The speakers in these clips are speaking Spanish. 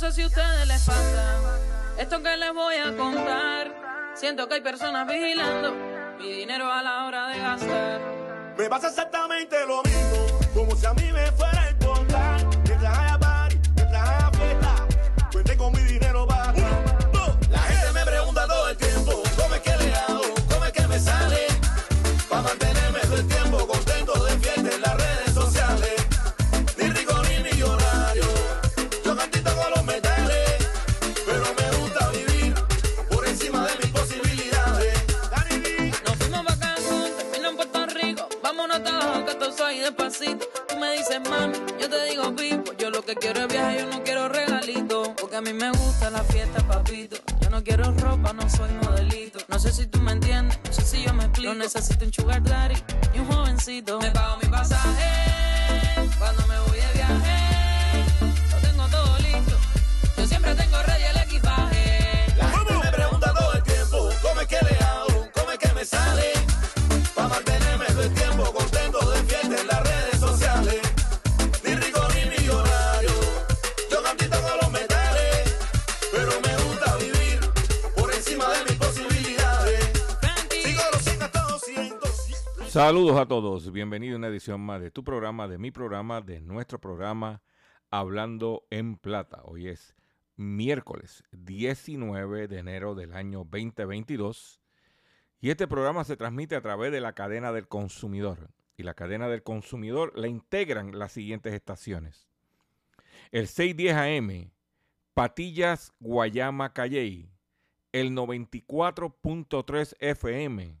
sé si a ustedes les pasa esto que les voy a contar. Siento que hay personas vigilando mi dinero a la hora de gastar. Me pasa exactamente lo mismo, como si a mí me fuera no soy modelito. No sé si tú me entiendes, no sé si yo me explico. No necesito un sugar daddy y un jovencito. Me pago mi pasaje Saludos a todos, bienvenido a una edición más de tu programa, de mi programa, de nuestro programa Hablando en Plata. Hoy es miércoles 19 de enero del año 2022 y este programa se transmite a través de la cadena del consumidor. Y la cadena del consumidor la integran las siguientes estaciones. El 610 AM, Patillas, Guayama, Calley. El 94.3 FM,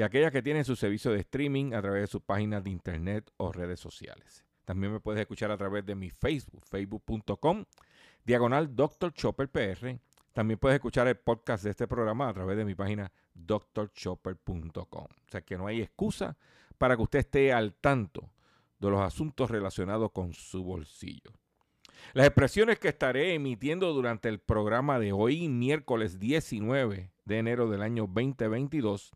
y aquellas que tienen su servicio de streaming a través de sus páginas de internet o redes sociales. También me puedes escuchar a través de mi Facebook, facebook.com, diagonal Dr. Chopper PR. También puedes escuchar el podcast de este programa a través de mi página drchopper.com. O sea que no hay excusa para que usted esté al tanto de los asuntos relacionados con su bolsillo. Las expresiones que estaré emitiendo durante el programa de hoy, miércoles 19 de enero del año 2022,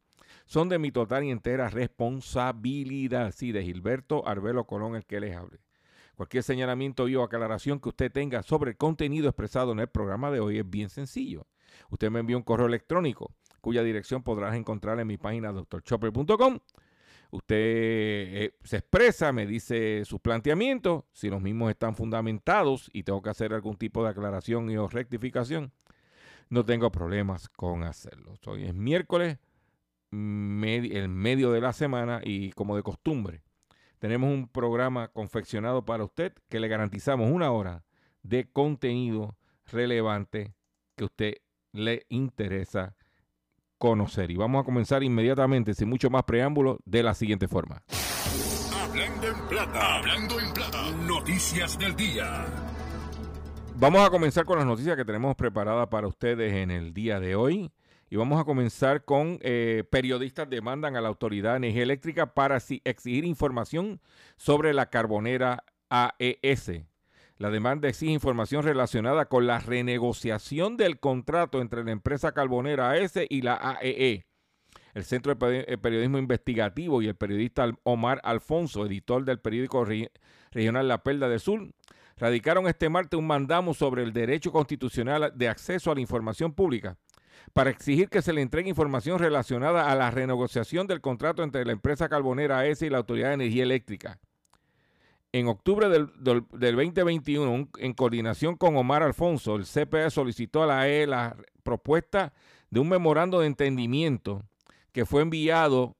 son de mi total y entera responsabilidad, sí, de Gilberto Arbelo Colón, el que les hable. Cualquier señalamiento y o aclaración que usted tenga sobre el contenido expresado en el programa de hoy es bien sencillo. Usted me envía un correo electrónico cuya dirección podrás encontrar en mi página drchopper.com. Usted eh, se expresa, me dice sus planteamientos, si los mismos están fundamentados y tengo que hacer algún tipo de aclaración y o rectificación, no tengo problemas con hacerlo. Hoy es miércoles, el medio de la semana y como de costumbre, tenemos un programa confeccionado para usted que le garantizamos una hora de contenido relevante que a usted le interesa conocer. Y vamos a comenzar inmediatamente, sin mucho más preámbulo, de la siguiente forma. Hablando en plata, hablando en plata. Noticias del día. Vamos a comenzar con las noticias que tenemos preparadas para ustedes en el día de hoy. Y vamos a comenzar con eh, periodistas demandan a la Autoridad de Energía Eléctrica para exigir información sobre la carbonera AES. La demanda exige información relacionada con la renegociación del contrato entre la empresa carbonera AES y la AEE. El Centro de eh, Periodismo Investigativo y el periodista Omar Alfonso, editor del periódico Re- regional La Perla del Sur, radicaron este martes un mandamo sobre el derecho constitucional de acceso a la información pública para exigir que se le entregue información relacionada a la renegociación del contrato entre la empresa carbonera AES y la Autoridad de Energía Eléctrica. en octubre del, 2021, en coordinación con Omar Alfonso, el CPE solicitó a la AE la propuesta de un memorando de entendimiento que fue enviado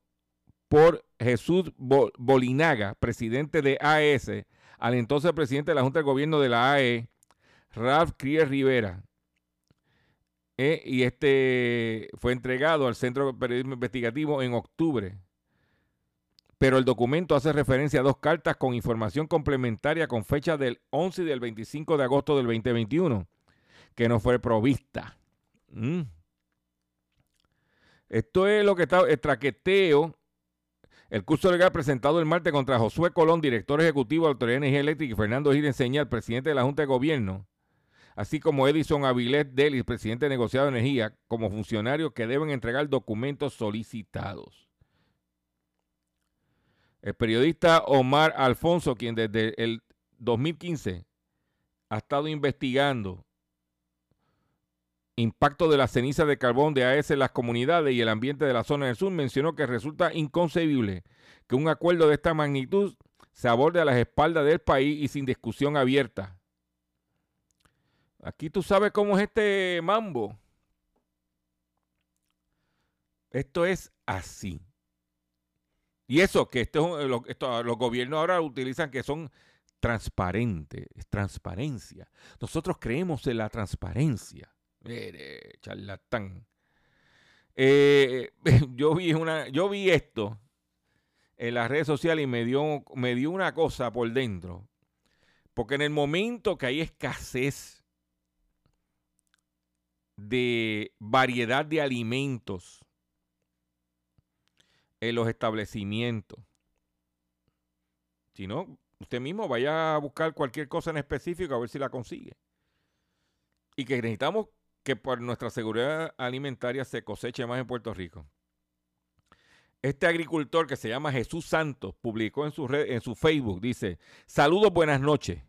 por Jesús Bolinaga, presidente de AES, al entonces presidente de la Junta de Gobierno de la AE, Ralph Crier Rivera. Eh, y este fue entregado al Centro de Periodismo Investigativo en octubre pero el documento hace referencia a dos cartas con información complementaria con fecha del 11 y del 25 de agosto del 2021, que no fue provista. Mm. Esto es lo que está, el traqueteo, el curso legal presentado el martes contra Josué Colón, director ejecutivo de Autoridad de Energía Eléctrica, y Fernando Gil Enseñar, presidente de la Junta de Gobierno, así como Edison Avilés Delis, presidente de negociado de energía, como funcionarios que deben entregar documentos solicitados. El periodista Omar Alfonso, quien desde el 2015 ha estado investigando impacto de la ceniza de carbón de AES en las comunidades y el ambiente de la zona del sur, mencionó que resulta inconcebible que un acuerdo de esta magnitud se aborde a las espaldas del país y sin discusión abierta. Aquí tú sabes cómo es este mambo. Esto es así. Y eso, que esto, los gobiernos ahora utilizan que son transparentes, es transparencia. Nosotros creemos en la transparencia. Mire, charlatán. Eh, yo, vi una, yo vi esto en las redes sociales y me dio, me dio una cosa por dentro. Porque en el momento que hay escasez de variedad de alimentos, en los establecimientos. Si no, usted mismo vaya a buscar cualquier cosa en específico a ver si la consigue. Y que necesitamos que por nuestra seguridad alimentaria se coseche más en Puerto Rico. Este agricultor que se llama Jesús Santos publicó en su, red, en su Facebook, dice, saludos, buenas noches.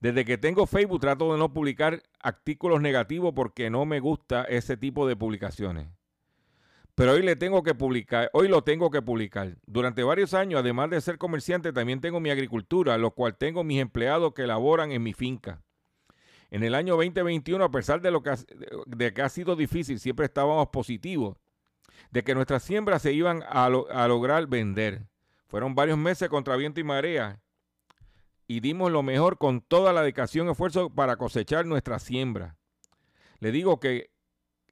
Desde que tengo Facebook trato de no publicar artículos negativos porque no me gusta ese tipo de publicaciones pero hoy le tengo que publicar, hoy lo tengo que publicar. Durante varios años, además de ser comerciante, también tengo mi agricultura, lo cual tengo mis empleados que laboran en mi finca. En el año 2021, a pesar de, lo que ha, de que ha sido difícil, siempre estábamos positivos de que nuestras siembras se iban a, a lograr vender. Fueron varios meses contra viento y marea y dimos lo mejor con toda la dedicación y esfuerzo para cosechar nuestra siembra. Le digo que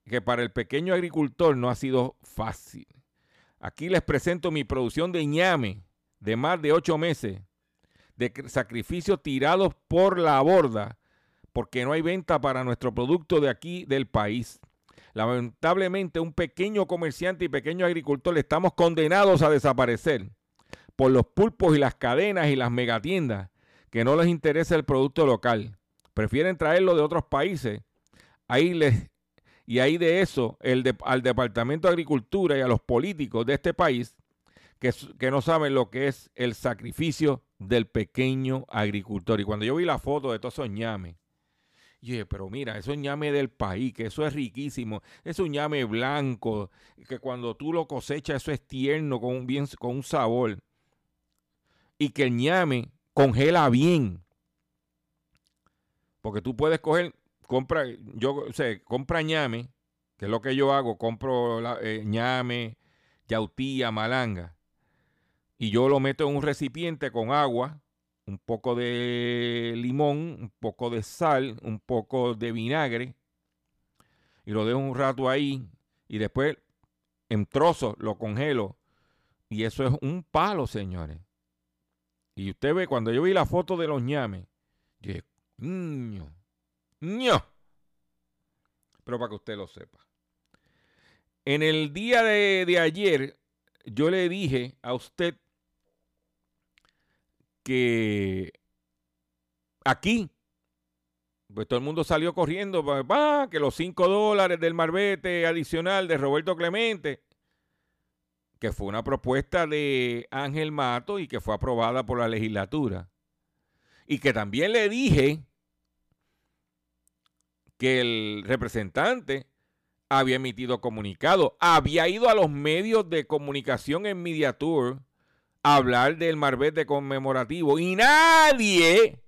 que para el pequeño agricultor no ha sido fácil. Aquí les presento mi producción de ñame de más de ocho meses, de sacrificios tirados por la borda, porque no hay venta para nuestro producto de aquí del país. Lamentablemente, un pequeño comerciante y pequeño agricultor estamos condenados a desaparecer por los pulpos y las cadenas y las megatiendas que no les interesa el producto local. Prefieren traerlo de otros países. Ahí les y ahí de eso, el al Departamento de Agricultura y a los políticos de este país, que, que no saben lo que es el sacrificio del pequeño agricultor. Y cuando yo vi la foto de todos esos ñames, yo dije, pero mira, eso es ñame del país, que eso es riquísimo, es un ñame blanco, que cuando tú lo cosechas eso es tierno, con un, bien, con un sabor. Y que el ñame congela bien. Porque tú puedes coger compra, yo sé, compra ñame, que es lo que yo hago, compro eh, ñame, yautía, malanga, y yo lo meto en un recipiente con agua, un poco de limón, un poco de sal, un poco de vinagre, y lo dejo un rato ahí, y después en trozos lo congelo, y eso es un palo, señores. Y usted ve, cuando yo vi la foto de los ñames, yo dije, no. Pero para que usted lo sepa. En el día de, ayer, yo le dije a usted que aquí, pues todo el mundo salió corriendo, va, que los 5 dólares del marbete adicional de Roberto Clemente, que fue una propuesta de Ángel Mato y que fue aprobada por la legislatura. Y que también le dije que el representante había emitido comunicado, había ido a los medios de comunicación en Media Tour hablar del marbete conmemorativo y nadie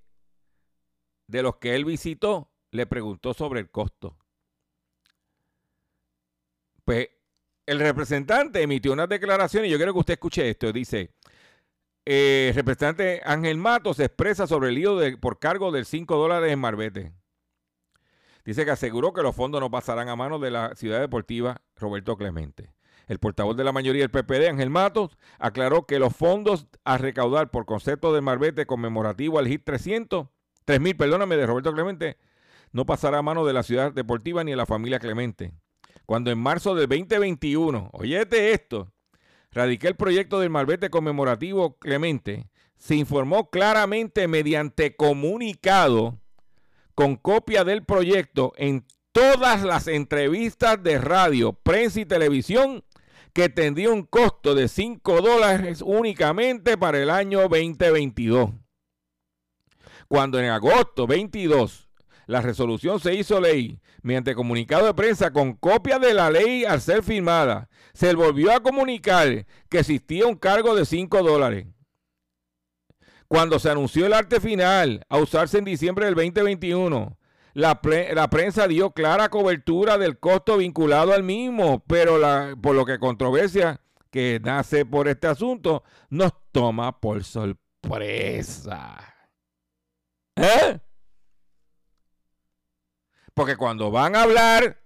de los que él visitó le preguntó sobre el costo. Pues el representante emitió unas declaraciones y yo quiero que usted escuche esto. Dice, el eh, representante Ángel Mato se expresa sobre el lío de, por cargo del 5 dólares en Marbete. Dice que aseguró que los fondos no pasarán a manos de la ciudad deportiva Roberto Clemente. El portavoz de la mayoría del PPD, Ángel Matos, aclaró que los fondos a recaudar por concepto del Marbete conmemorativo al HIT 300, 3000, perdóname, de Roberto Clemente, no pasará a manos de la ciudad deportiva ni de la familia Clemente. Cuando en marzo del 2021, oyete esto, radiqué el proyecto del Marbete conmemorativo Clemente, se informó claramente mediante comunicado con copia del proyecto en todas las entrevistas de radio, prensa y televisión que tendría un costo de 5 dólares únicamente para el año 2022. Cuando en agosto 22 la resolución se hizo ley mediante comunicado de prensa con copia de la ley al ser firmada, se volvió a comunicar que existía un cargo de 5 dólares. Cuando se anunció el arte final a usarse en diciembre del 2021, la, la, prensa dio clara cobertura del costo vinculado al mismo, pero la, por lo que controversia que nace por este asunto nos toma por sorpresa. ¿Eh? Porque cuando van a hablar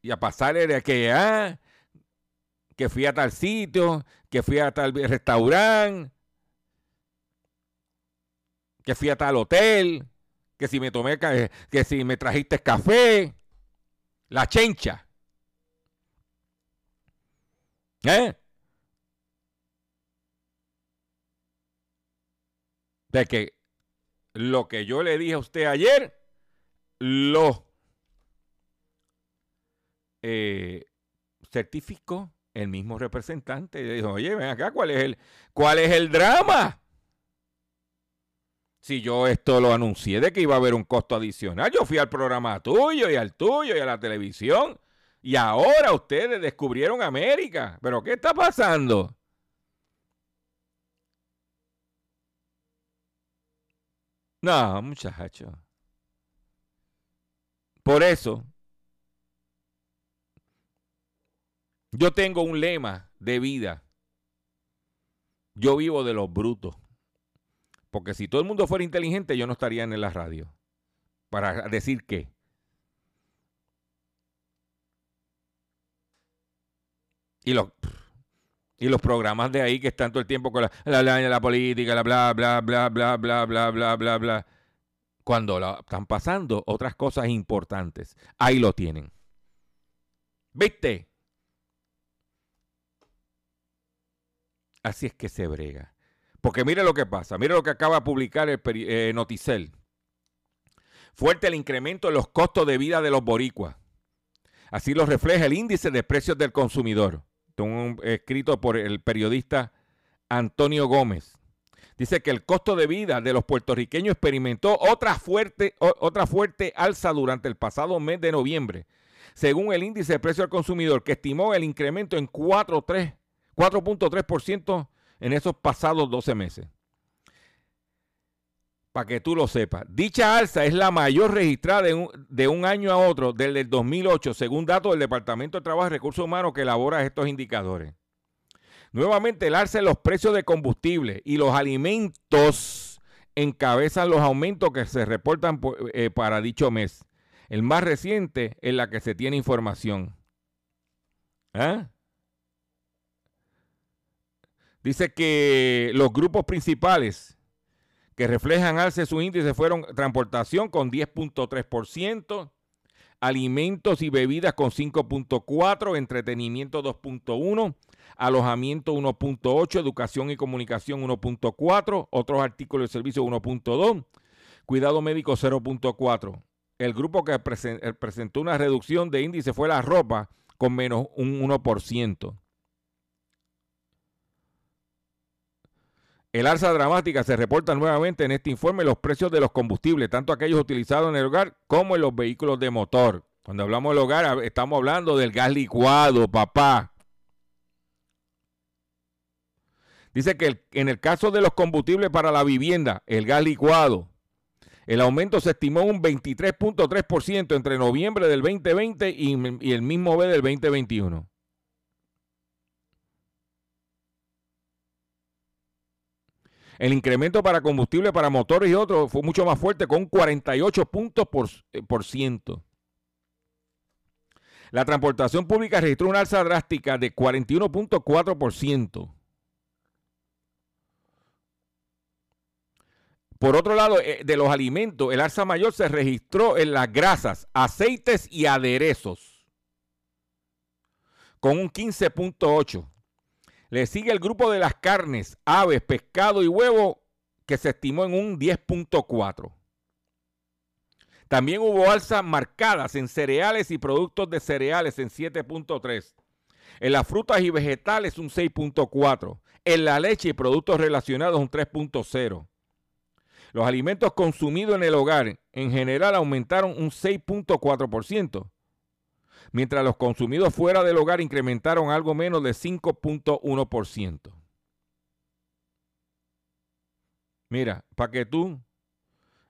y a pasarle de que, ah, que fui a tal sitio, que fui a tal restaurante, que fui a tal hotel, que si me tomé, que si me trajiste café, la chencha. ¿Eh? De que lo que yo le dije a usted ayer, lo eh, certificó el mismo representante. Y dijo, oye, ven acá, ¿cuál es el, cuál es el drama? Si yo esto lo anuncié de que iba a haber un costo adicional, yo fui al programa tuyo y al tuyo y a la televisión. Y ahora ustedes descubrieron América. ¿Pero qué está pasando? No, muchacho. Por eso, yo tengo un lema de vida. Yo vivo de los brutos. Porque si todo el mundo fuera inteligente, yo no estaría en la radio. Para decir qué. Y los, y los programas de ahí que están todo el tiempo con la, la, política, la bla, bla, bla, bla, bla, bla, bla, bla, bla. Cuando están pasando otras cosas importantes. Ahí lo tienen. ¿Viste? Así es que se brega. Porque mire lo que pasa, mire lo que acaba de publicar el eh, Noticel. Fuerte el incremento en los costos de vida de los boricuas. Así lo refleja el índice de precios del consumidor, escrito por el periodista Antonio Gómez. Dice que el costo de vida de los puertorriqueños experimentó otra fuerte, otra fuerte alza durante el pasado mes de noviembre, según el índice de precio al consumidor, que estimó el incremento en 4.3% en esos pasados 12 meses. Para que tú lo sepas. Dicha alza es la mayor registrada de un, de un, año a otro desde el 2008, según datos del Departamento de Trabajo y Recursos Humanos que elabora estos indicadores. Nuevamente, el alza en los precios de combustible y los alimentos encabezan los aumentos que se reportan eh, para dicho mes. El más reciente en la que se tiene información. ¿Ah? Dice que los grupos principales que reflejan alce su índice fueron transportación con 10.3%, alimentos y bebidas con 5.4%, entretenimiento 2.1%, alojamiento 1.8%, educación y comunicación 1.4%, otros artículos de servicio 1.2%, cuidado médico 0.4%. El grupo que eh, presentó una reducción de índice fue la ropa con menos un 1%. El alza dramática se reporta nuevamente en este informe los precios de los combustibles, tanto aquellos utilizados en el hogar como en los vehículos de motor. Cuando hablamos del hogar, estamos hablando del gas licuado, papá. Dice que en el caso de los combustibles para la vivienda, el gas licuado, el aumento se estimó un 23.3% entre noviembre del 2020 y, y el mismo mes del 2021. El incremento para combustible para motores y otros fue mucho más fuerte, con un 48 puntos por, eh, por ciento. La transportación pública registró una alza drástica de 41.4%. Por otro lado, eh, de los alimentos, el alza mayor se registró en las grasas, aceites y aderezos, con un 15.8%. Le sigue el grupo de las carnes, aves, pescado y huevo, que se estimó en un 10.4%. También hubo alzas marcadas en cereales y productos de cereales en 7.3%. En las frutas y vegetales un 6.4%. En la leche y productos relacionados un 3.0%. Los alimentos consumidos en el hogar en general aumentaron un 6.4%, mientras los consumidos fuera del hogar incrementaron algo menos de 5.1%. Mira, para que tú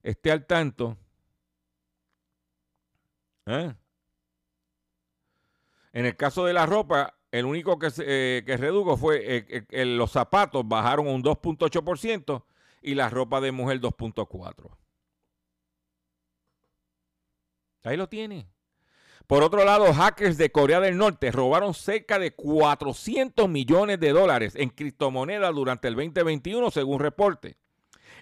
estés al tanto, ¿eh? en el caso de la ropa, el único que, se, eh, que redujo fue eh, eh, los zapatos bajaron un 2.8% y la ropa de mujer 2.4. Ahí lo tiene. Por otro lado, hackers de Corea del Norte robaron cerca de 400 millones de dólares en criptomonedas durante el 2021, según reporte.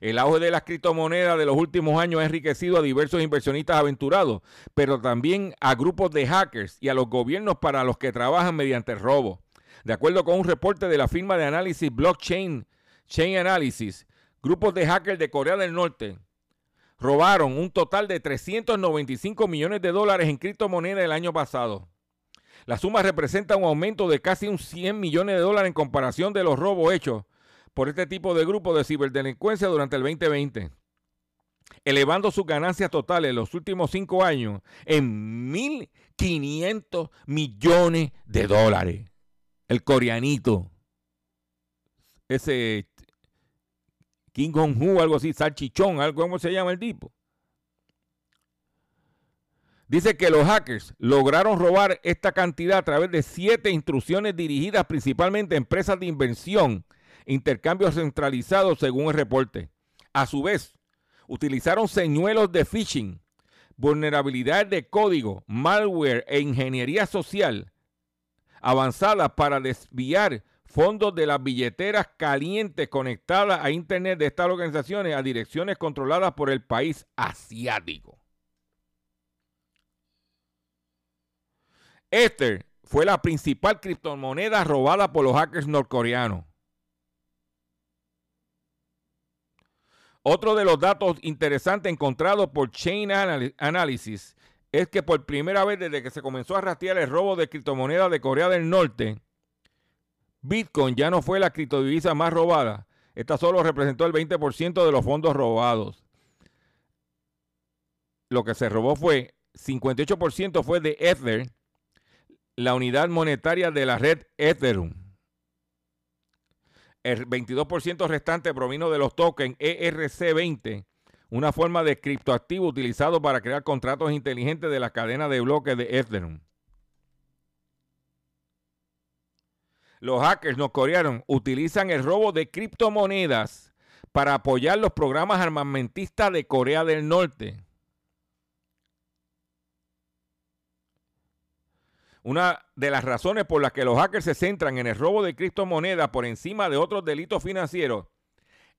El auge de las criptomonedas de los últimos años ha enriquecido a diversos inversionistas aventurados, pero también a grupos de hackers y a los gobiernos para los que trabajan mediante el robo. De acuerdo con un reporte de la firma de análisis Blockchain Chain Analysis, grupos de hackers de Corea del Norte robaron un total de 395 millones de dólares en criptomonedas el año pasado. La suma representa un aumento de casi un 100 millones de dólares en comparación de los robos hechos por este tipo de grupos de ciberdelincuencia durante el 2020, elevando sus ganancias totales en los últimos cinco años en 1.500 millones de dólares. El coreanito, ese King Kong-hu, algo así, salchichón, algo como se llama el tipo. Dice que los hackers lograron robar esta cantidad a través de siete instrucciones dirigidas principalmente a empresas de inversión, intercambios centralizados según el reporte. A su vez, utilizaron señuelos de phishing, vulnerabilidades de código, malware e ingeniería social avanzadas para desviar fondos de las billeteras calientes conectadas a Internet de estas organizaciones a direcciones controladas por el país asiático. Ether fue la principal criptomoneda robada por los hackers norcoreanos. Otro de los datos interesantes encontrados por Chain Analysis es que por primera vez desde que se comenzó a rastrear el robo de criptomonedas de Corea del Norte, Bitcoin ya no fue la criptodivisa más robada. Esta solo representó el 20% de los fondos robados. Lo que se robó fue 58% fue de Ether, la unidad monetaria de la red Ethereum. El 22% restante provino de los tokens ERC20, una forma de criptoactivo utilizado para crear contratos inteligentes de la cadena de bloques de Ethereum. Los hackers norcoreanos utilizan el robo de criptomonedas para apoyar los programas armamentistas de Corea del Norte. Una de las razones por las que los hackers se centran en el robo de criptomonedas por encima de otros delitos financieros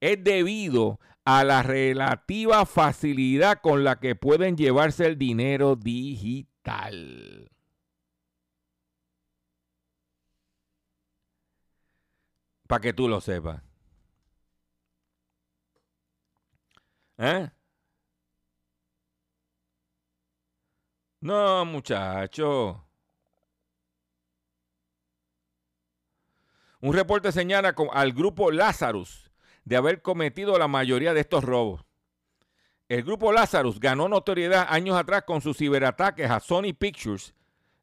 es debido a la relativa facilidad con la que pueden llevarse el dinero digital. Para que tú lo sepas. ¿Eh? No, muchacho. Un reporte señala al grupo Lazarus de haber cometido la mayoría de estos robos. El grupo Lazarus ganó notoriedad años atrás con sus ciberataques a Sony Pictures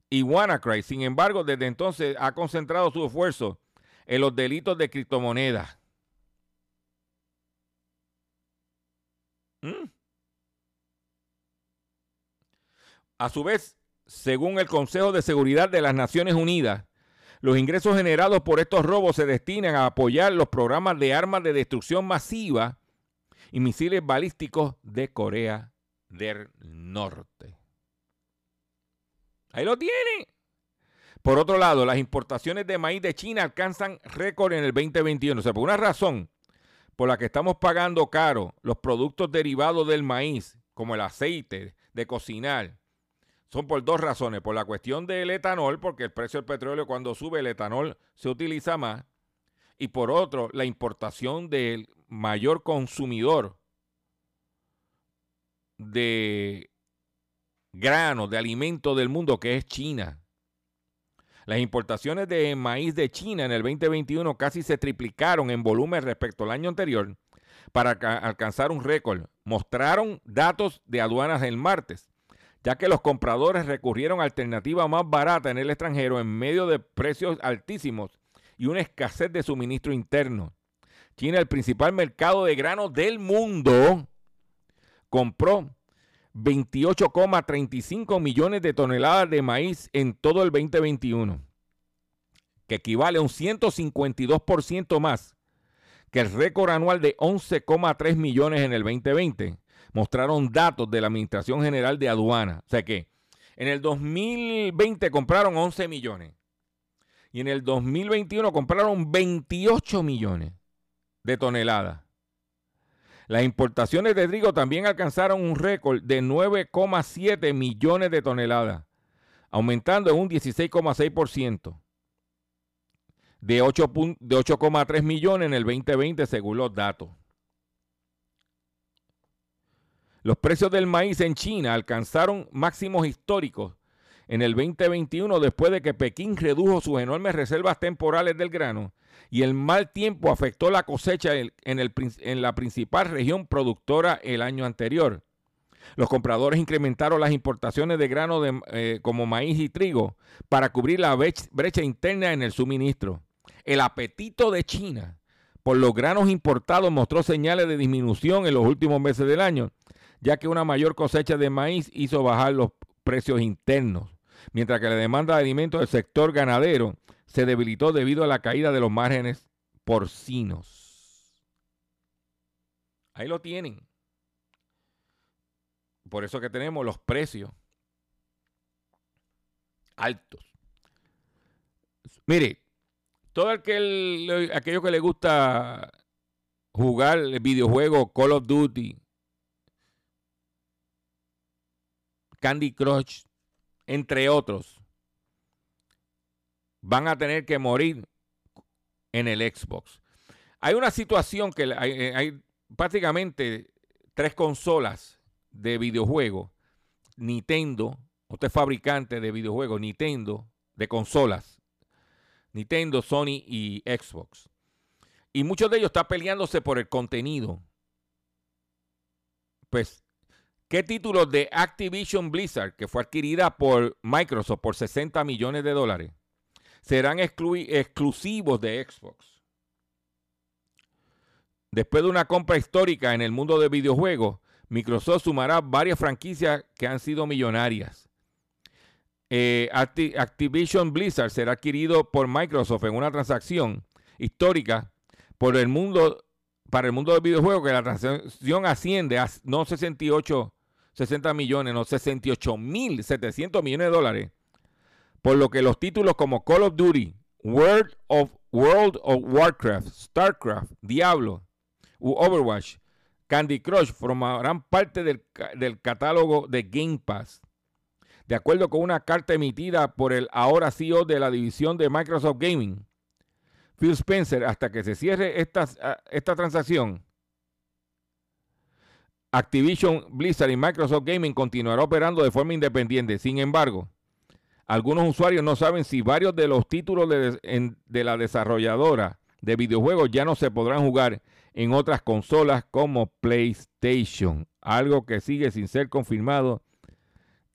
y WannaCry. Sin embargo, desde entonces ha concentrado su esfuerzo en los delitos de criptomonedas. ¿Mm? A su vez, según el Consejo de Seguridad de las Naciones Unidas, los ingresos generados por estos robos se destinan a apoyar los programas de armas de destrucción masiva y misiles balísticos de Corea del Norte. Ahí lo tiene. Por otro lado, las importaciones de maíz de China alcanzan récord en el 2021. O sea, por una razón por la que estamos pagando caro los productos derivados del maíz, como el aceite de cocinar, son por dos razones. Por la cuestión del etanol, porque el precio del petróleo cuando sube el etanol se utiliza más. Y por otro, la importación del mayor consumidor de granos, de alimentos del mundo, que es China. Las importaciones de maíz de China en el 2021 casi se triplicaron en volumen respecto al año anterior para alcanzar un récord. Mostraron datos de aduanas el martes ya que los compradores recurrieron a alternativas más baratas en el extranjero en medio de precios altísimos y una escasez de suministro interno. China, el principal mercado de granos del mundo, compró 28,35 millones de toneladas de maíz en todo el 2021, que equivale a un 152% más que el récord anual de 11,3 millones en el 2020 mostraron datos de la Administración General de Aduana. O sea que en el 2020 compraron 11 millones y en el 2021 compraron 28 millones de toneladas. Las importaciones de trigo también alcanzaron un récord de 9,7 millones de toneladas, aumentando en un 16,6%, de 8,3 millones en el 2020 según los datos. Los precios del maíz en China alcanzaron máximos históricos en el 2021 después de que Pekín redujo sus enormes reservas temporales del grano y el mal tiempo afectó la cosecha en, la principal región productora el año anterior. Los compradores incrementaron las importaciones de grano eh, como maíz y trigo para cubrir la brecha interna en el suministro. El apetito de China por los granos importados mostró señales de disminución en los últimos meses del año ya que una mayor cosecha de maíz hizo bajar los precios internos, mientras que la demanda de alimentos del sector ganadero se debilitó debido a la caída de los márgenes porcinos. Ahí lo tienen. Por eso que tenemos los precios altos. Mire, todo aquel, aquello que le gusta jugar el videojuego Call of Duty, Candy Crush, entre otros, van a tener que morir en el Xbox. Hay una situación que hay, prácticamente tres consolas de videojuegos. Nintendo, usted es fabricante de videojuegos, Nintendo, de consolas. Nintendo, Sony y Xbox. Y muchos de ellos están peleándose por el contenido. Pues ¿Qué títulos de Activision Blizzard, que fue adquirida por Microsoft por 60 millones de dólares, serán exclusivos de Xbox? Después de una compra histórica en el mundo de videojuegos, Microsoft sumará varias franquicias que han sido millonarias. Eh, Activision Blizzard será adquirido por Microsoft en una transacción histórica por el mundo, para el mundo del videojuego, que la transacción asciende a no 68 60 millones, no 68 mil 700 millones de dólares. Por lo que los títulos como Call of Duty, World of, World of Warcraft, StarCraft, Diablo Overwatch, Candy Crush formarán parte del, del catálogo de Game Pass. De acuerdo con una carta emitida por el ahora CEO de la división de Microsoft Gaming, Phil Spencer, hasta que se cierre esta, esta transacción, Activision, Blizzard y Microsoft Gaming continuará operando de forma independiente. Sin embargo, algunos usuarios no saben si varios de los títulos de, de, la desarrolladora de videojuegos ya no se podrán jugar en otras consolas como PlayStation, algo que sigue sin ser confirmado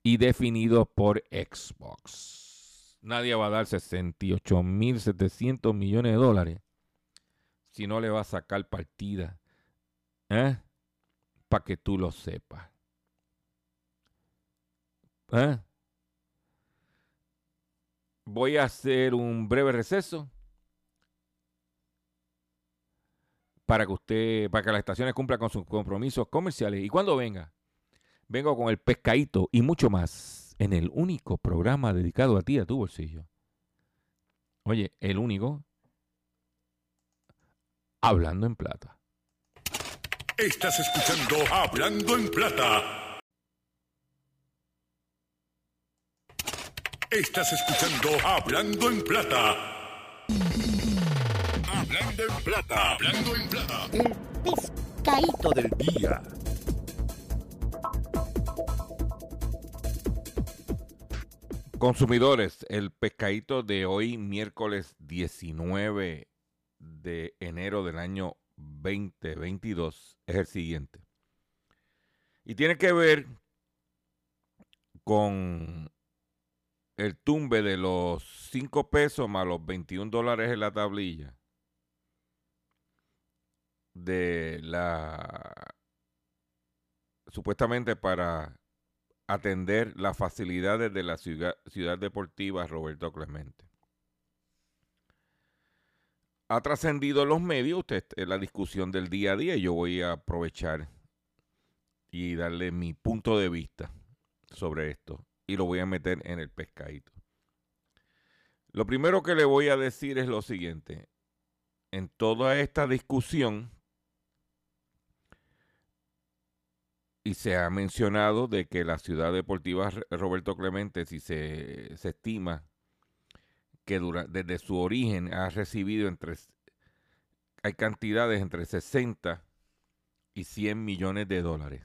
y definido por Xbox. Nadie va a dar 68.700 millones de dólares si no le va a sacar partida. ¿Eh? Para que tú lo sepas. ¿Eh? Voy a hacer un breve receso para que usted, para que las estaciones cumplan con sus compromisos comerciales. Y cuando venga, vengo con el pescadito y mucho más en el único programa dedicado a ti, a tu bolsillo. Oye, el único Hablando en Plata. Estás escuchando Hablando en Plata. Estás escuchando Hablando en Plata. Hablando en Plata. Hablando en Plata. El pescadito del día. Consumidores, el pescadito de hoy, miércoles 19 de enero del año 2022 es el siguiente. Y tiene que ver con el tumbe de los 5 pesos más los 21 dólares en la tablilla de la supuestamente para atender las facilidades de la ciudad, ciudad deportiva Roberto Clemente ha trascendido en los medios, usted la discusión del día a día, yo voy a aprovechar y darle mi punto de vista sobre esto y lo voy a meter en el pescadito. Lo primero que le voy a decir es lo siguiente. En toda esta discusión, y se ha mencionado de que la ciudad deportiva Roberto Clemente, si se, se estima que desde su origen ha recibido entre, hay cantidades entre 60 y 100 millones de dólares.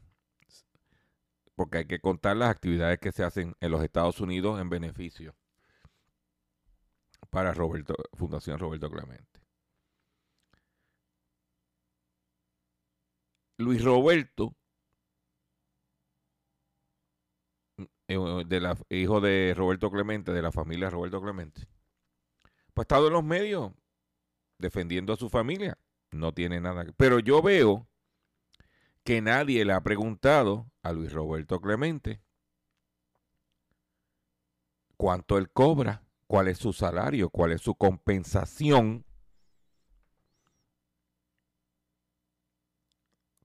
Porque hay que contar las actividades que se hacen en los Estados Unidos en beneficio para Roberto, Fundación Roberto Clemente. Luis Roberto, eh, de la, hijo de Roberto Clemente, de la familia Roberto Clemente, pues ha estado en los medios defendiendo a su familia. No tiene nada. Pero yo veo que nadie le ha preguntado a Luis Roberto Clemente cuánto él cobra, cuál es su salario, cuál es su compensación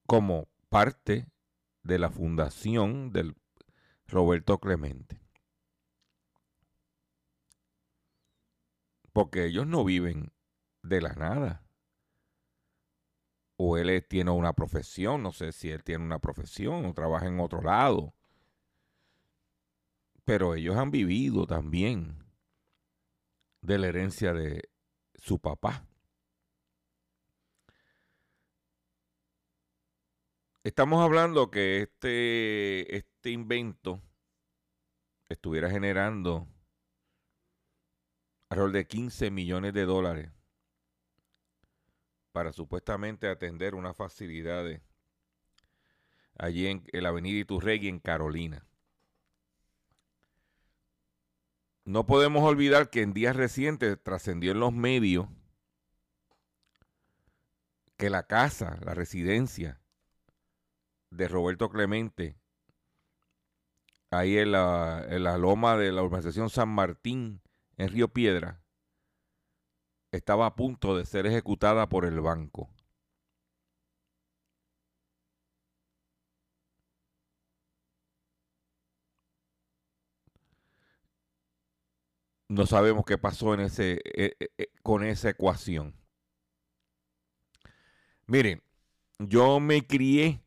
como parte de la fundación del Roberto Clemente. Porque ellos no viven de la nada. O él tiene una profesión, no sé si él tiene una profesión o trabaja en otro lado. Pero ellos han vivido también de la herencia de su papá. Estamos hablando que este, este invento estuviera generando alrededor de 15 millones de dólares para supuestamente atender unas facilidades allí en, la avenida Iturregui en Carolina. No podemos olvidar que en días recientes trascendió en los medios que la casa, la residencia de Roberto Clemente, ahí en la, en la loma de la urbanización San Martín, en Río Piedra estaba a punto de ser ejecutada por el banco. No sabemos qué pasó en eh, eh, eh, con esa ecuación. Miren, yo me crié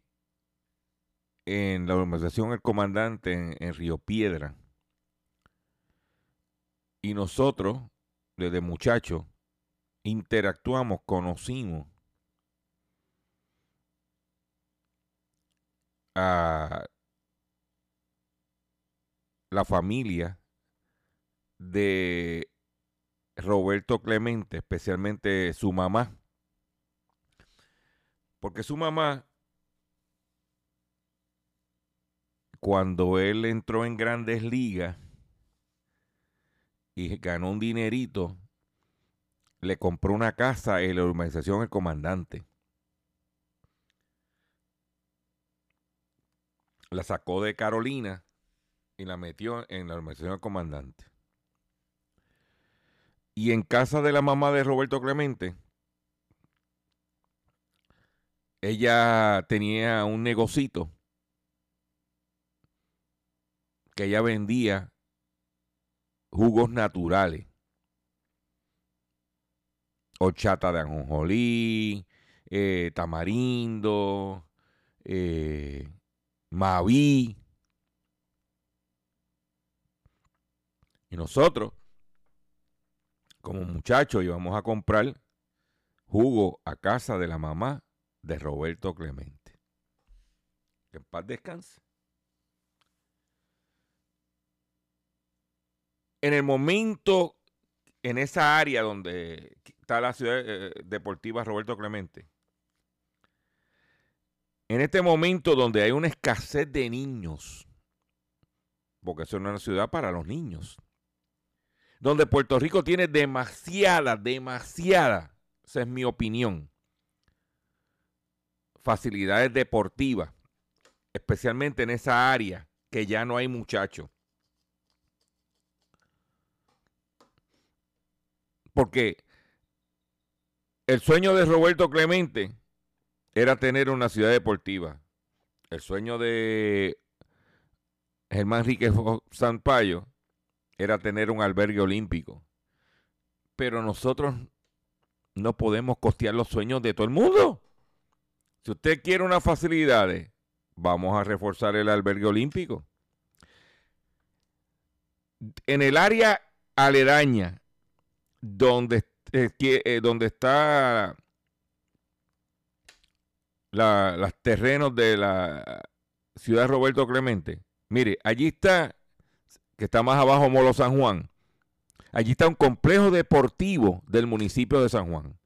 en la organización El Comandante en Río Piedra y nosotros, desde muchachos, interactuamos, conocimos a la familia de Roberto Clemente, especialmente su mamá. Porque su mamá, cuando él entró en grandes ligas, y ganó un dinerito, le compró una casa en la urbanización El Comandante. La sacó de Carolina y la metió en la urbanización El Comandante. Y en casa de la mamá de Roberto Clemente, ella tenía un negocito que ella vendía jugos naturales. Horchata de ajonjolí, eh, tamarindo, eh, maví. Y nosotros, como muchachos, íbamos a comprar jugo a casa de la mamá de Roberto Clemente. Que en paz descanse. En el momento, en esa área donde está la ciudad eh, deportiva Roberto Clemente, en este momento donde hay una escasez de niños, porque eso no es una ciudad para los niños, donde Puerto Rico tiene demasiada, demasiada, esa es mi opinión, facilidades deportivas, especialmente en esa área que ya no hay muchachos. Porque el sueño de Roberto Clemente era tener una ciudad deportiva. El sueño de Germán Enrique Sampaio era tener un albergue olímpico. Pero nosotros no podemos costear los sueños de todo el mundo. Si usted quiere unas facilidades, vamos a reforzar el albergue olímpico. En el área aledaña, donde, eh, eh, donde está los terrenos de la ciudad Roberto Clemente, mire, allí está, que está más abajo Molo San Juan, allí está un complejo deportivo del municipio de San Juan,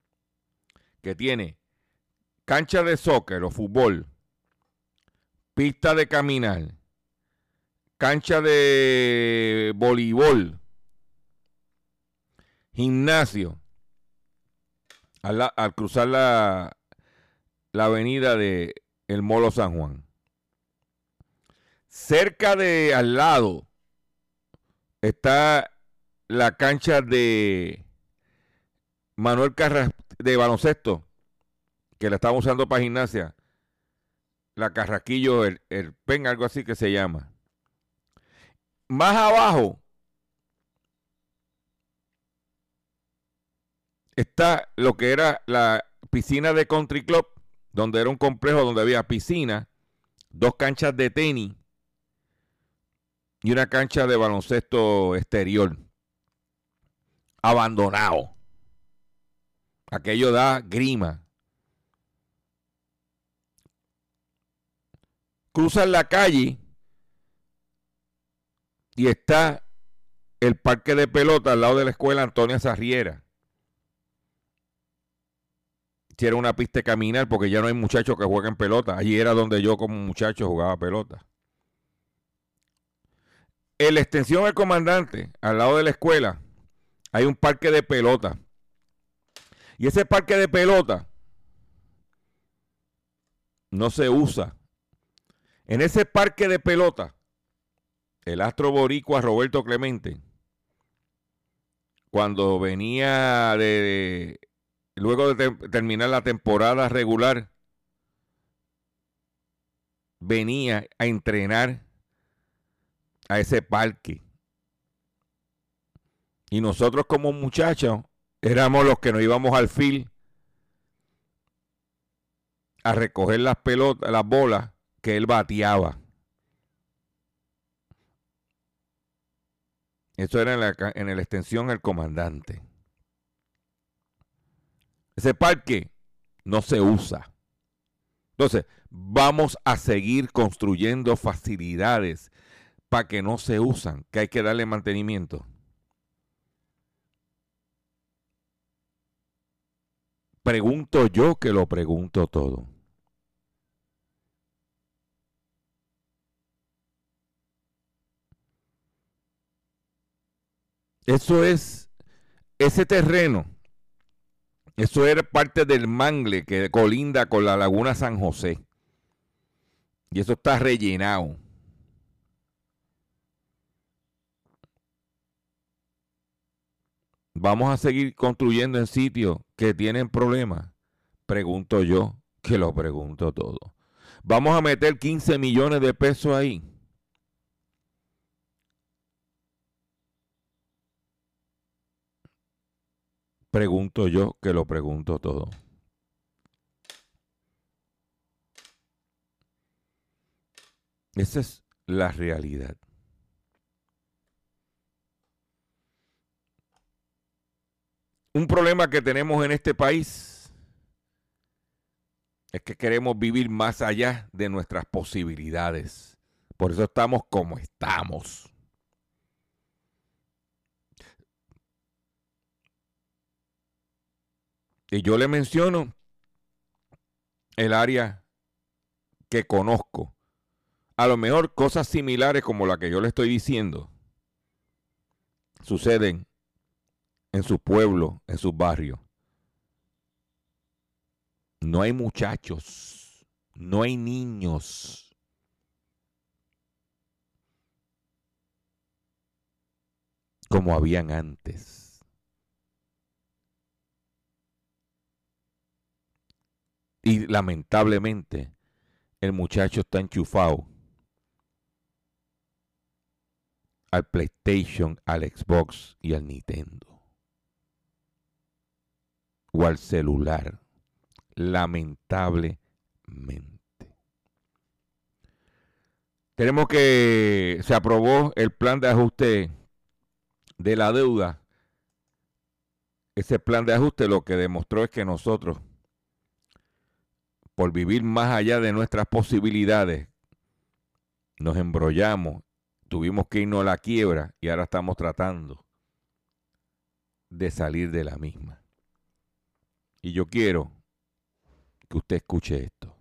que tiene cancha de soccer o fútbol, pista de caminar, cancha de voleibol, gimnasio, al, cruzar la, la avenida de El Molo San Juan. Cerca de al lado está la cancha de Manuel Carras de baloncesto que la estamos usando para gimnasia, la Carraquillo, el, el PEN, algo así que se llama. Más abajo está lo que era la piscina de Country Club, donde era un complejo donde había piscina, dos canchas de tenis y una cancha de baloncesto exterior. Abandonado. Aquello da grima. cruzan la calle y está el parque de pelota al lado de la escuela Antonia Sarriera. Era una pista de caminar, porque ya no hay muchachos que jueguen pelota. Allí era donde yo como muchacho jugaba pelota. En la extensión del comandante, al lado de la escuela, hay un parque de pelota. Y ese parque de pelota no se usa en ese parque de pelota, el astro boricua Roberto Clemente, cuando venía de, luego de terminar la temporada regular, venía a entrenar a ese parque. Y nosotros como muchachos éramos los que nos íbamos al fil a recoger las pelotas, las bolas que él bateaba. Eso era en la, en la extensión el comandante. Ese parque no se usa. Entonces, vamos a seguir construyendo facilidades para que no se usan, que hay que darle mantenimiento. Pregunto yo que lo pregunto todo. Eso es, ese terreno, eso era parte del mangle que colinda con la laguna San José. Y eso está rellenado. ¿Vamos a seguir construyendo en sitios que tienen problemas? Pregunto yo, que lo pregunto todo. ¿Vamos a meter 15 millones de pesos ahí? Pregunto yo, que lo pregunto todo. Esa es la realidad. Un problema que tenemos en este país es que queremos vivir más allá de nuestras posibilidades. Por eso estamos como estamos. Y yo le menciono el área que conozco. A lo mejor cosas similares como la que yo le estoy diciendo suceden en su pueblo, en sus barrios. No hay muchachos, no hay niños. como habían antes. Y lamentablemente el muchacho está enchufado al PlayStation, al Xbox y al Nintendo o al celular, lamentablemente. Tenemos que se aprobó el plan de ajuste de la deuda. Ese plan de ajuste lo que demostró es que nosotros, por vivir más allá de nuestras posibilidades, nos embrollamos, tuvimos que irnos a la quiebra y ahora estamos tratando de salir de la misma. Y yo quiero que usted escuche esto.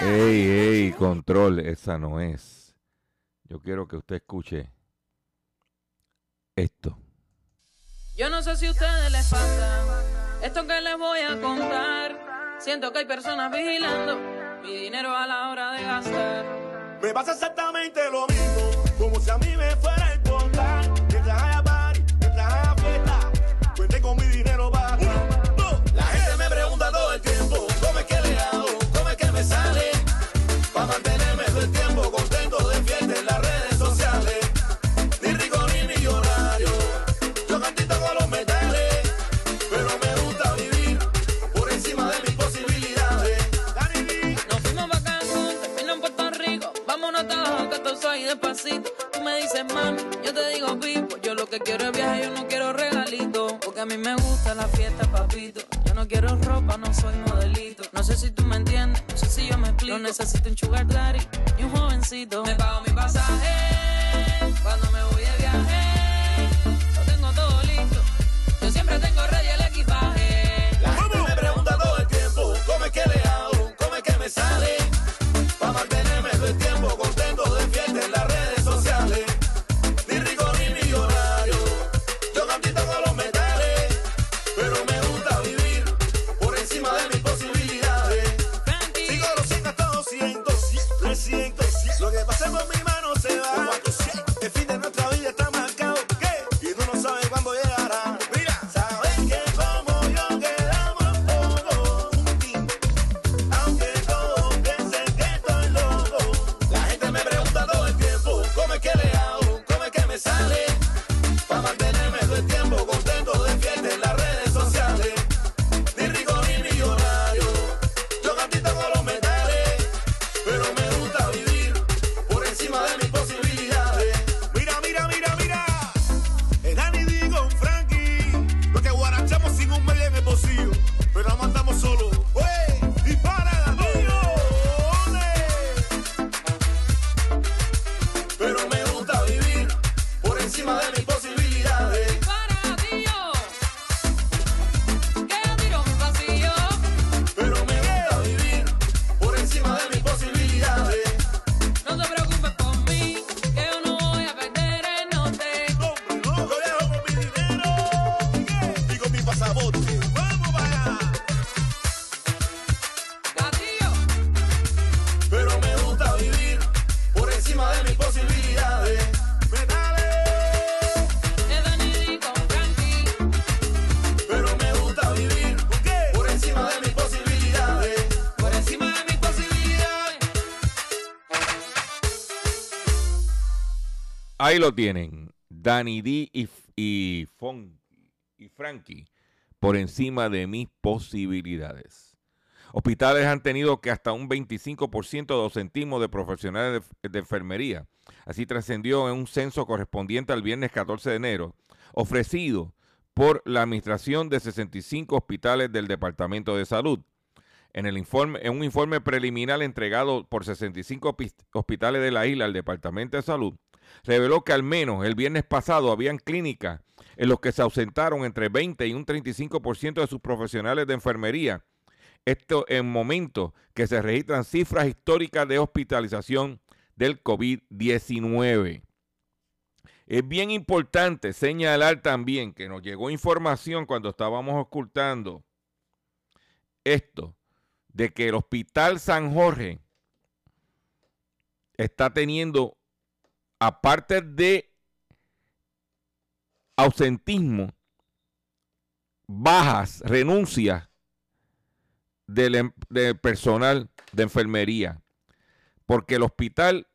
Ey, ey, control, esa no es. Yo quiero que usted escuche esto. Yo no sé si a ustedes les pasa esto que les voy a contar. Siento que hay personas vigilando mi dinero a la hora de gastar. Me pasa exactamente lo mismo, como si a mí me fuera soy modelito. No sé si tú me entiendes, no sé si yo me explico. No necesito un sugar daddy Ahí lo tienen. Danny D y, y, y Frankie por encima de mis posibilidades. Hospitales han tenido que hasta un 25% de docentismo de profesionales de, de enfermería. Así trascendió en un censo correspondiente al viernes 14 de enero, ofrecido por la administración de 65 hospitales del Departamento de Salud. En, el informe, en un informe preliminar entregado por 65 hospitales de la isla al Departamento de Salud, reveló que al menos el viernes pasado habían clínicas en los que se ausentaron entre 20 y un 35% de sus profesionales de enfermería. Esto en momentos que se registran cifras históricas de hospitalización del COVID-19. Es bien importante señalar también que nos llegó información cuando estábamos ocultando esto, de que el Hospital San Jorge está teniendo, aparte de ausentismo, bajas, renuncias del, em, del, personal de enfermería. Porque el hospital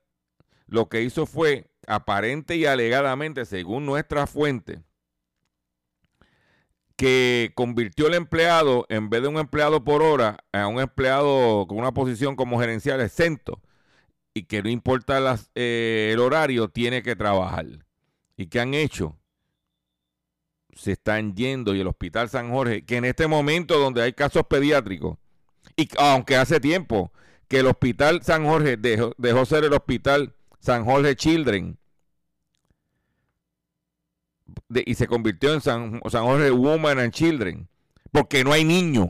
lo que hizo fue, aparente y alegadamente, según nuestra fuente, que convirtió el empleado, en vez de un empleado por hora, a un empleado con una posición como gerencial exento y que no importa eh, el horario, tiene que trabajar. ¿Y qué han hecho? Se están yendo y el Hospital San Jorge, que en este momento donde hay casos pediátricos, y aunque hace tiempo que el Hospital San Jorge dejó, dejó ser el Hospital San Jorge Children, y se convirtió en San, San Jorge Women and Children, porque no hay niños.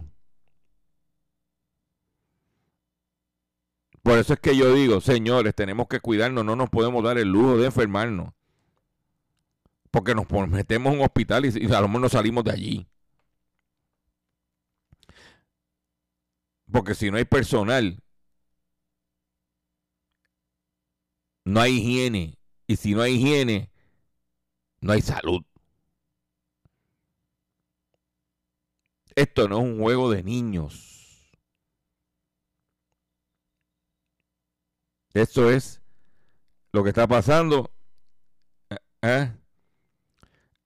Por eso es que yo digo, señores, tenemos que cuidarnos, no nos podemos dar el lujo de enfermarnos. Porque nos metemos en un hospital y, y a lo mejor no salimos de allí. Porque si no hay personal, no hay higiene. Y si no hay higiene, no hay salud. Esto no es un juego de niños. Esto es lo que está pasando. ¿eh?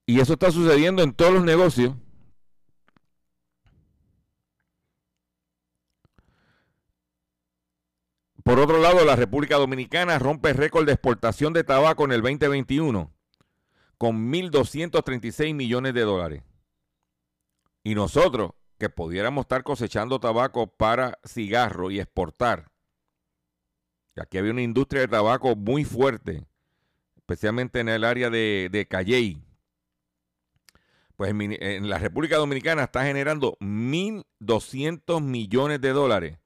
Y eso está sucediendo en todos los negocios. Por otro lado, la República Dominicana rompe récord de exportación de tabaco en el 2021 con 1.236 millones de dólares. Y nosotros, que pudiéramos estar cosechando tabaco para cigarro y exportar, aquí había una industria de tabaco muy fuerte, especialmente en el área de, de Calley, pues en la República Dominicana está generando 1.200 millones de dólares.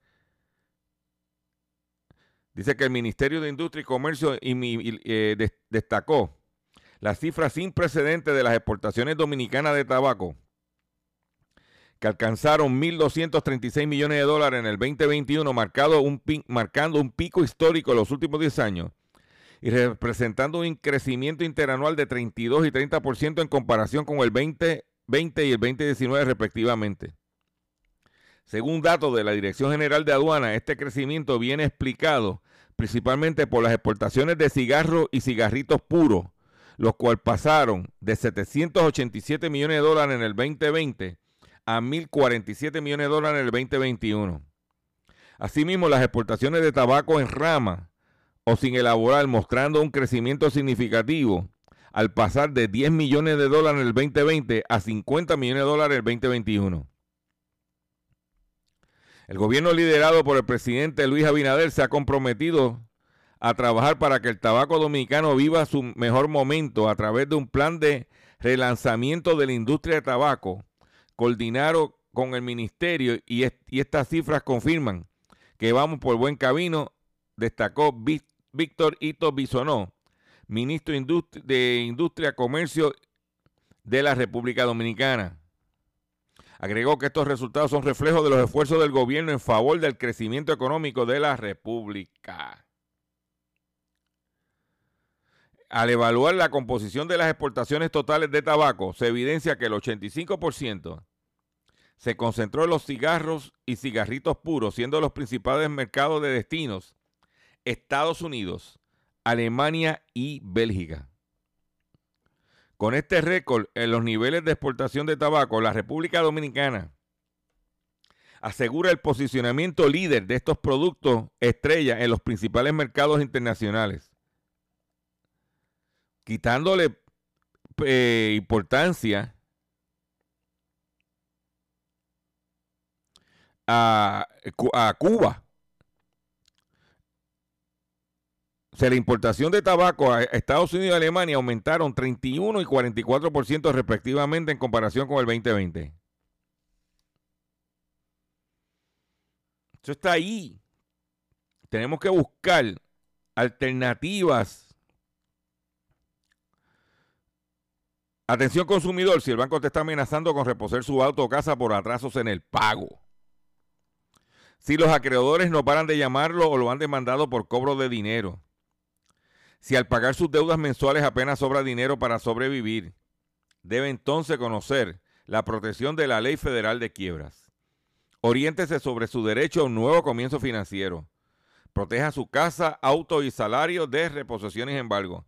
Dice que el Ministerio de Industria y Comercio eh, destacó la cifra sin precedente de las exportaciones dominicanas de tabaco, que alcanzaron 1.236 millones de dólares en el 2021, marcado un, marcando un pico histórico en los últimos 10 años y representando un crecimiento interanual de 32 y 30% en comparación con el 2020 y el 2019 respectivamente. Según datos de la Dirección General de Aduana, este crecimiento viene explicado principalmente por las exportaciones de cigarros y cigarritos puros, los cuales pasaron de 787 millones de dólares en el 2020 a 1.047 millones de dólares en el 2021. Asimismo, las exportaciones de tabaco en rama o sin elaborar mostrando un crecimiento significativo al pasar de 10 millones de dólares en el 2020 a 50 millones de dólares en el 2021. El gobierno liderado por el presidente Luis Abinader se ha comprometido a trabajar para que el tabaco dominicano viva su mejor momento a través de un plan de relanzamiento de la industria de tabaco coordinado con el ministerio y, estas cifras confirman que vamos por buen camino, destacó Víctor Ito Bisonó, ministro de Industria y Comercio de la República Dominicana. Agregó que estos resultados son reflejos de los esfuerzos del gobierno en favor del crecimiento económico de la República. Al evaluar la composición de las exportaciones totales de tabaco, se evidencia que el 85% se concentró en los cigarros y cigarritos puros, siendo los principales mercados de destinos Estados Unidos, Alemania y Bélgica. Con este récord en los niveles de exportación de tabaco, la República Dominicana asegura el posicionamiento líder de estos productos estrella en los principales mercados internacionales, quitándole eh, importancia a, a Cuba. O sea, la importación de tabaco a Estados Unidos y Alemania aumentaron 31 y 44% respectivamente en comparación con el 2020. Eso está ahí. Tenemos que buscar alternativas. Atención consumidor, si el banco te está amenazando con reposer su auto o casa por atrasos en el pago. Si los acreedores no paran de llamarlo o lo han demandado por cobro de dinero. Si al pagar sus deudas mensuales apenas sobra dinero para sobrevivir. Debe entonces conocer la protección de la Ley Federal de Quiebras. Oriéntese sobre su derecho a un nuevo comienzo financiero. Proteja su casa, auto y salario de reposiciones y embargo.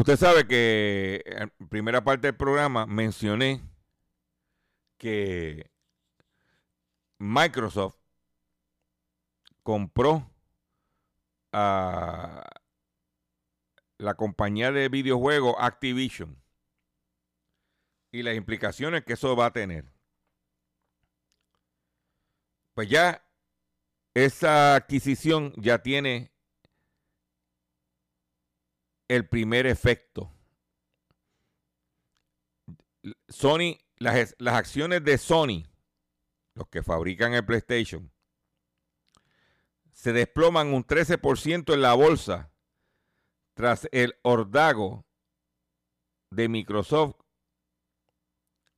Usted sabe que en primera parte del programa mencioné que Microsoft compró a la compañía de videojuegos Activision y las implicaciones que eso va a tener. Pues ya esa adquisición ya tiene el primer efecto. Sony, las, acciones de Sony, los que fabrican el PlayStation, se desploman un 13% en la bolsa tras el ordago de Microsoft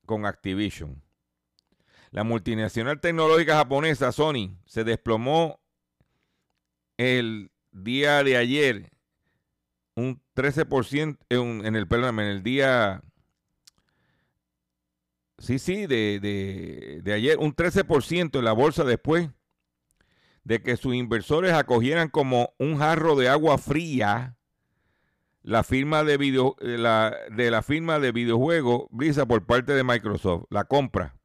con Activision. La multinacional tecnológica japonesa Sony se desplomó el día de ayer un 13% en, en el, perdón, en el día, sí, sí, de, de, de ayer, un 13% en la bolsa después de que sus inversores acogieran como un jarro de agua fría la firma de video, eh, la, de la firma de videojuego Blizzard por parte de Microsoft, la compra.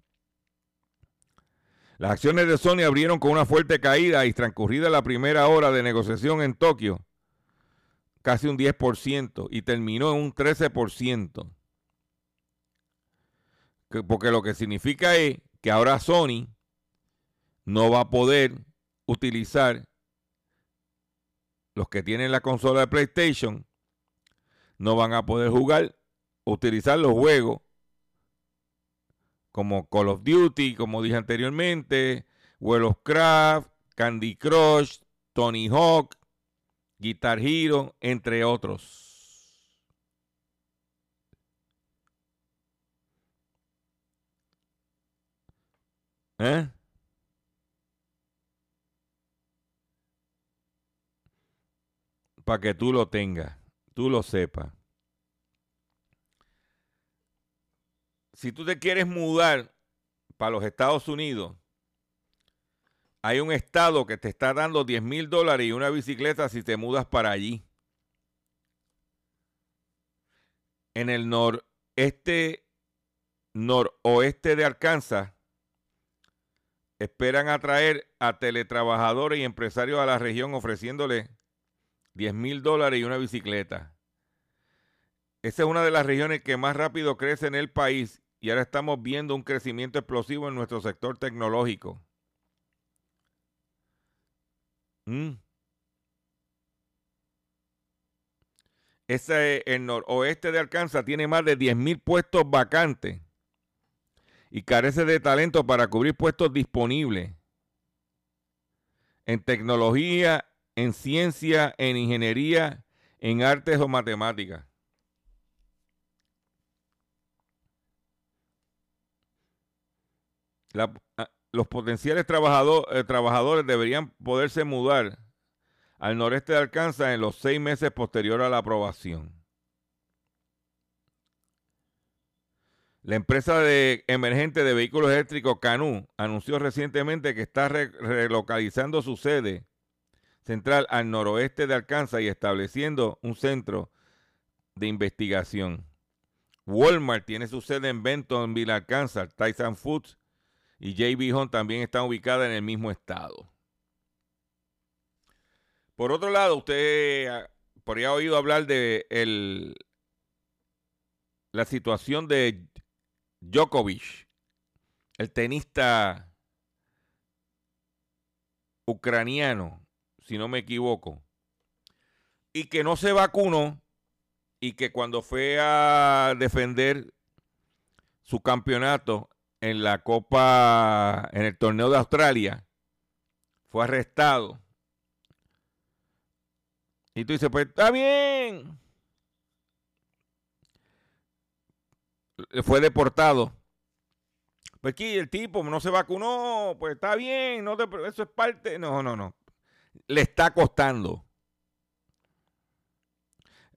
Las acciones de Sony abrieron con una fuerte caída y transcurrida la primera hora de negociación en Tokio casi un 10% y terminó en un 13%. porque lo que significa es que ahora Sony no va a poder utilizar los que tienen la consola de PlayStation, no van a poder jugar, utilizar los juegos como Call of Duty, como dije anteriormente, World of Craft, Candy Crush, Tony Hawk, Guitar Hero, entre otros. ¿Eh? Para que tú lo tengas, tú lo sepas. Si tú te quieres mudar para los Estados Unidos, hay un estado que te está dando 10 mil dólares y una bicicleta si te mudas para allí. En el noreste, noroeste de Arkansas, esperan atraer a teletrabajadores y empresarios a la región ofreciéndole 10 mil dólares y una bicicleta. Esa es una de las regiones que más rápido crece en el país y ahora estamos viendo un crecimiento explosivo en nuestro sector tecnológico. Mm. Ese, el noroeste de Arkansas tiene más de 10.000 puestos vacantes y carece de talento para cubrir puestos disponibles en tecnología, en ciencia, en ingeniería, en artes o matemáticas. Ah, los potenciales eh, trabajadores deberían poderse mudar al noreste de Arkansas en los seis meses posterior a la aprobación. La empresa de emergente de vehículos eléctricos Canú anunció recientemente que está relocalizando su sede central al noroeste de Arkansas y estableciendo un centro de investigación. Walmart tiene su sede en Bentonville, Arkansas. Tyson Foods y JB Hunt también están ubicadas en el mismo estado. Por otro lado, usted ah, podría oído hablar de la situación de Djokovic, el tenista ucraniano, si no me equivoco, y que no se vacunó y que cuando fue a defender su campeonato en la Copa, en el torneo de Australia, fue arrestado. Y tú dices, pues está bien. fue deportado. Pues aquí el tipo no se vacunó, pues está bien, no eso es parte. No, no, no. Le está costando.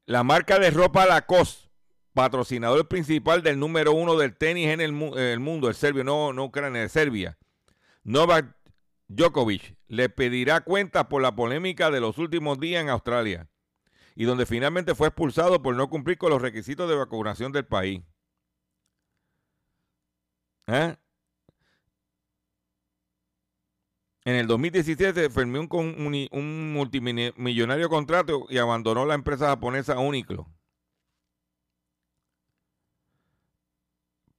La marca de ropa Lacoste, patrocinador principal del número uno del tenis en el, mundo, el serbio, no, no Ucrania, Serbia. Novak Djokovic le pedirá cuentas por la polémica de los últimos días en Australia y donde finalmente fue expulsado por no cumplir con los requisitos de vacunación del país. ¿Eh? En el 2017 firmó un, un, multimillonario contrato y abandonó la empresa japonesa Uniqlo.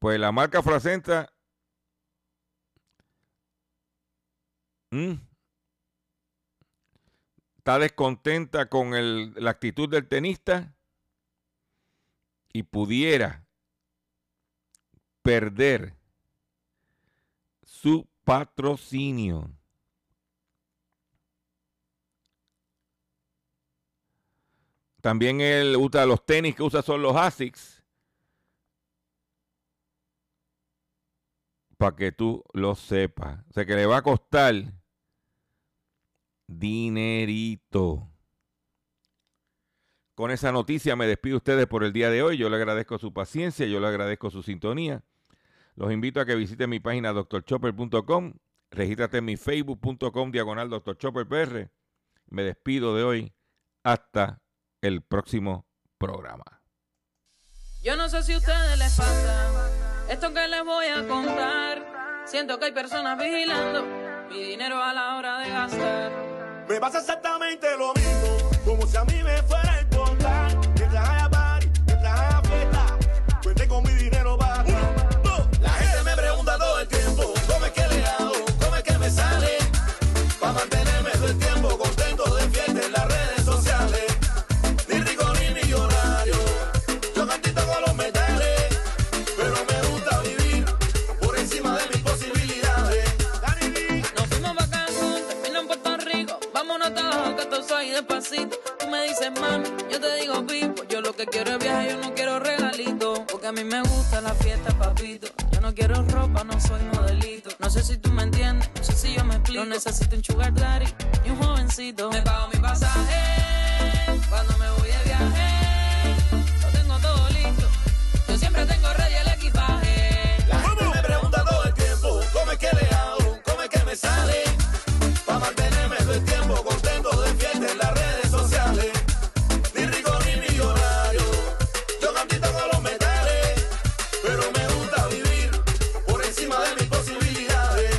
Pues la marca Fracenta está descontenta con la actitud del tenista y pudiera perder su patrocinio. También él usa los tenis que usa son los ASICS. Para que tú lo sepas. O sea que le va a costar dinerito. Con esa noticia me despido ustedes por el día de hoy. Yo le agradezco su paciencia, yo le agradezco su sintonía. Los invito a que visiten mi página doctorchopper.com, regístrate en mi facebook.com diagonal doctorchopperpr. Me despido de hoy hasta el próximo programa. Yo no sé si a ustedes les pasa esto que les voy a contar. Siento que hay personas vigilando mi dinero a la hora de gastar. Me pasa exactamente lo mismo, como si a mí me fuera yo te digo, pipo. Yo lo que quiero es viajar, yo no quiero regalito. Porque a mí me gusta la fiesta, papito. Yo no quiero ropa, no soy modelito. No sé si tú me entiendes, no sé si yo me explico. No necesito un sugar daddy y un jovencito. Me pago mi pasaje cuando me voy de viaje